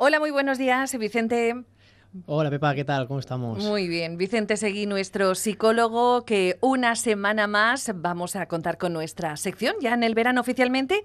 Hola, muy buenos días, Vicente. Hola Pepa, ¿qué tal? ¿Cómo estamos? Muy bien, Vicente Seguí, nuestro psicólogo, que una semana más vamos a contar con nuestra sección ya en el verano oficialmente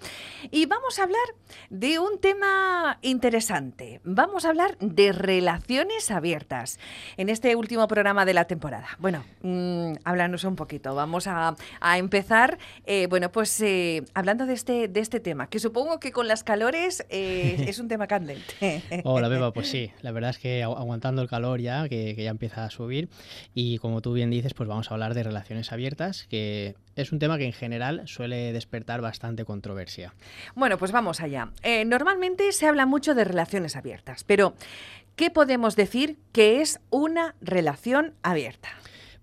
y vamos a hablar de un tema interesante. Vamos a hablar de relaciones abiertas en este último programa de la temporada. Bueno, mmm, háblanos un poquito. Vamos a, a empezar, eh, bueno, pues eh, hablando de este, de este tema, que supongo que con las calores eh, es un tema candente. Hola Pepa, pues sí, la verdad es que el calor ya, que, que, ya empieza a subir. Y como tú bien dices, pues vamos a hablar de relaciones abiertas, que es un tema que en general suele despertar bastante controversia. Bueno, pues vamos allá. Eh, normalmente se habla mucho de relaciones abiertas, pero ¿qué podemos decir que es una relación abierta?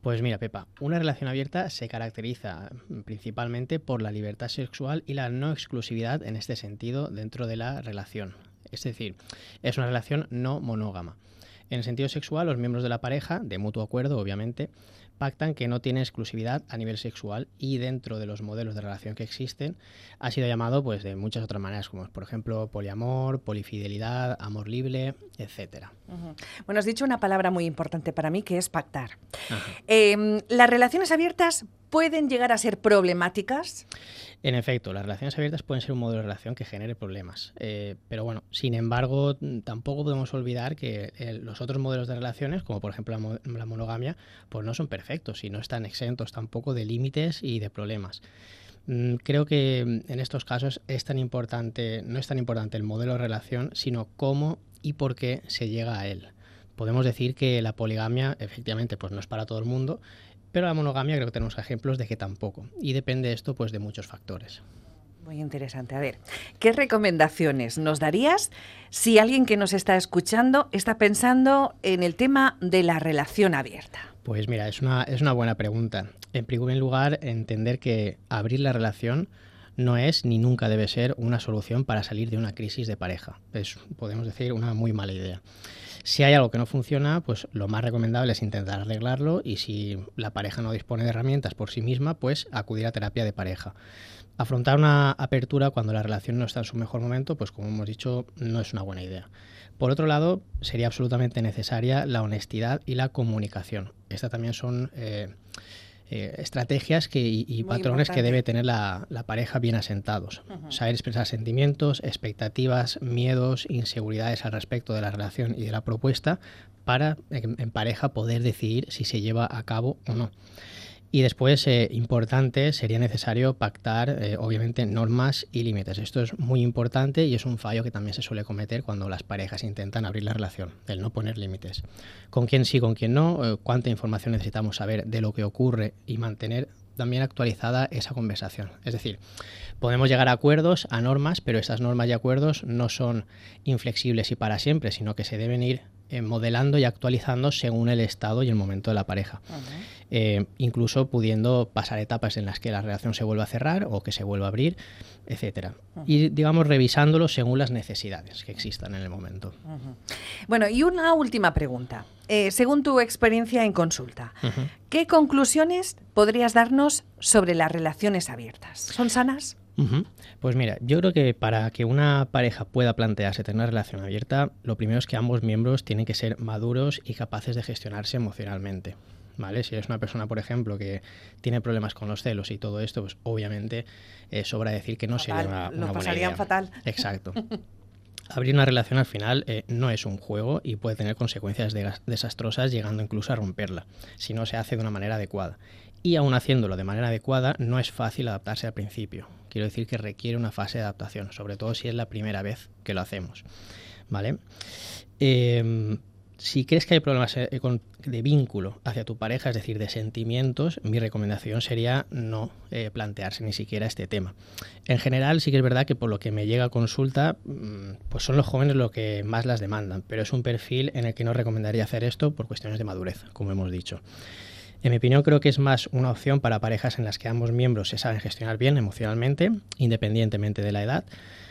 Pues mira, Pepa, una relación abierta se caracteriza principalmente por la libertad sexual y la no exclusividad en este sentido dentro de la relación. Es decir, es una relación no monógama. En el sentido sexual, los miembros de la pareja, de mutuo acuerdo, obviamente, pactan que no tiene exclusividad a nivel sexual y dentro de los modelos de relación que existen ha sido llamado pues de muchas otras maneras como por ejemplo poliamor, polifidelidad, amor libre, etcétera. Uh -huh. Bueno, has dicho una palabra muy importante para mí que es pactar. Eh, ¿Las relaciones abiertas pueden llegar a ser problemáticas? En efecto, las relaciones abiertas pueden ser un modelo de relación que genere problemas. Eh, pero bueno, sin embargo, tampoco podemos olvidar que eh, los otros modelos de relaciones, como por ejemplo la, mo la, monogamia, pues no son perfectos y no están exentos tampoco de límites y de problemas. Mm, creo que en estos casos es tan importante, no es tan importante el modelo de relación, sino cómo y por qué se llega a él. Podemos decir que la poligamia efectivamente pues no es para todo el mundo, pero la monogamia creo que tenemos ejemplos de que tampoco. Y depende esto pues de muchos factores. Muy interesante. A ver, ¿qué recomendaciones nos darías si alguien que nos está escuchando está pensando en el tema de la relación abierta? Pues mira, es una, es una buena pregunta. En primer lugar, entender que abrir la relación no es ni nunca debe ser una solución para salir de una crisis de pareja. Es, podemos decir, una muy mala idea. Si hay algo que no funciona, pues lo más recomendable es intentar arreglarlo y si la pareja no dispone de herramientas por sí misma, pues acudir a terapia de pareja. Afrontar una apertura cuando la relación no está en su mejor momento, pues como hemos dicho, no es una buena idea. Por otro lado, sería absolutamente necesaria la honestidad y la comunicación. Estas también son eh, eh, estrategias que, y, y patrones importante. que debe tener la, la pareja bien asentados. Uh -huh. Saber expresar sentimientos, expectativas, miedos, inseguridades al respecto de la relación y de la propuesta para en, en pareja poder decidir si se lleva a cabo o no. Y después, eh, importante, sería necesario pactar, eh, obviamente, normas y límites. Esto es muy importante y es un fallo que también se suele cometer cuando las parejas intentan abrir la relación, el no poner límites. Con quién sí, con quién no, eh, cuánta información necesitamos saber de lo que ocurre y mantener también actualizada esa conversación. Es decir, podemos llegar a acuerdos, a normas, pero esas normas y acuerdos no son inflexibles y para siempre, sino que se deben ir modelando y actualizando según el estado y el momento de la pareja. Eh, incluso pudiendo pasar etapas en las que la relación se vuelva a cerrar o que se vuelva a abrir, etcétera. Uh -huh. Y digamos revisándolo según las necesidades que existan en el momento. Uh -huh. Bueno, y una última pregunta. Eh, según tu experiencia en consulta, ¿qué conclusiones podrías darnos sobre las relaciones abiertas? ¿Son sanas? Pues mira, yo creo que para que una pareja pueda plantearse tener una relación abierta, lo primero es que ambos miembros tienen que ser maduros y capaces de gestionarse emocionalmente. ¿Vale? Si eres una persona, por ejemplo, que tiene problemas con los celos y todo esto, pues obviamente eh, sobra decir que no fatal. sería una, una Lo buena idea. fatal. Exacto. Abrir una relación al final eh, no es un juego y puede tener consecuencias de desastrosas llegando incluso a romperla si no se hace de una manera adecuada. Y aún haciéndolo de manera adecuada no es fácil adaptarse al principio. Quiero decir que requiere una fase de adaptación, sobre todo si es la primera vez que lo hacemos. ¿Vale? Eh, si crees que hay problemas eh, de vínculo hacia tu pareja, es decir, de sentimientos, mi recomendación sería no eh, plantearse ni siquiera este tema. En general, sí que es verdad que por lo que me llega a consulta, mm, pues son los jóvenes los que más las demandan, pero es un perfil en el que no recomendaría hacer esto por cuestiones de madurez, como hemos dicho. En mi opinión, creo que es más una opción para parejas en las que ambos miembros se saben gestionar bien emocionalmente, independientemente de la edad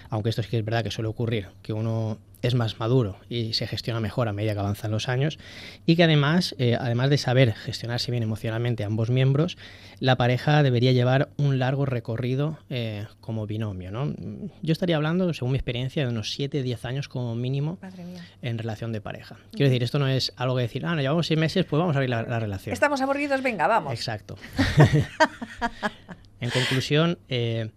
aunque esto sí que es verdad que suele ocurrir, que uno es más maduro y se gestiona mejor a medida que avanzan los años y que además, eh, además de saber gestionarse bien emocionalmente ambos miembros, la pareja debería llevar un largo recorrido eh, como binomio. ¿no? Yo estaría hablando, según mi experiencia, de unos 7-10 años como mínimo en relación de pareja. Quiero decir, esto no es algo que decir, ah, no, llevamos 6 meses, pues vamos a abrir la, relación. Estamos aburridos, venga, vamos. Exacto. en conclusión, eh,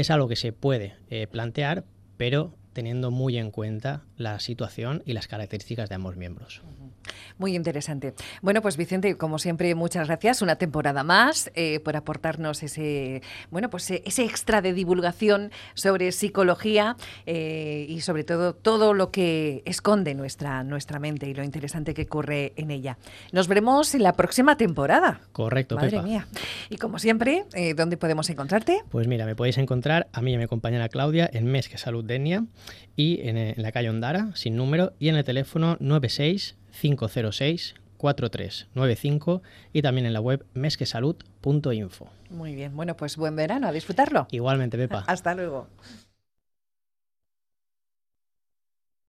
es algo que se puede plantear, pero teniendo muy en cuenta la situación y las características de ambos miembros. Muy interesante. Bueno, pues Vicente, como siempre, muchas gracias. Una temporada más eh, por aportarnos ese, bueno, pues eh, ese extra de divulgación sobre psicología eh, y sobre todo todo lo que esconde nuestra, nuestra mente y lo interesante que ocurre en ella. Nos veremos en la próxima temporada. Correcto, Madre mía. Y como siempre, ¿dónde podemos encontrarte? Pues mira, me podéis encontrar a mí y a mi compañera Claudia en Mes que Salud Denia y en, en la calle Ondara, sin número, y en el teléfono 96 506 4395 y también en la web mesquesalud.info. Muy bien, bueno, pues buen verano, a disfrutarlo. Igualmente, Pepa. Hasta luego.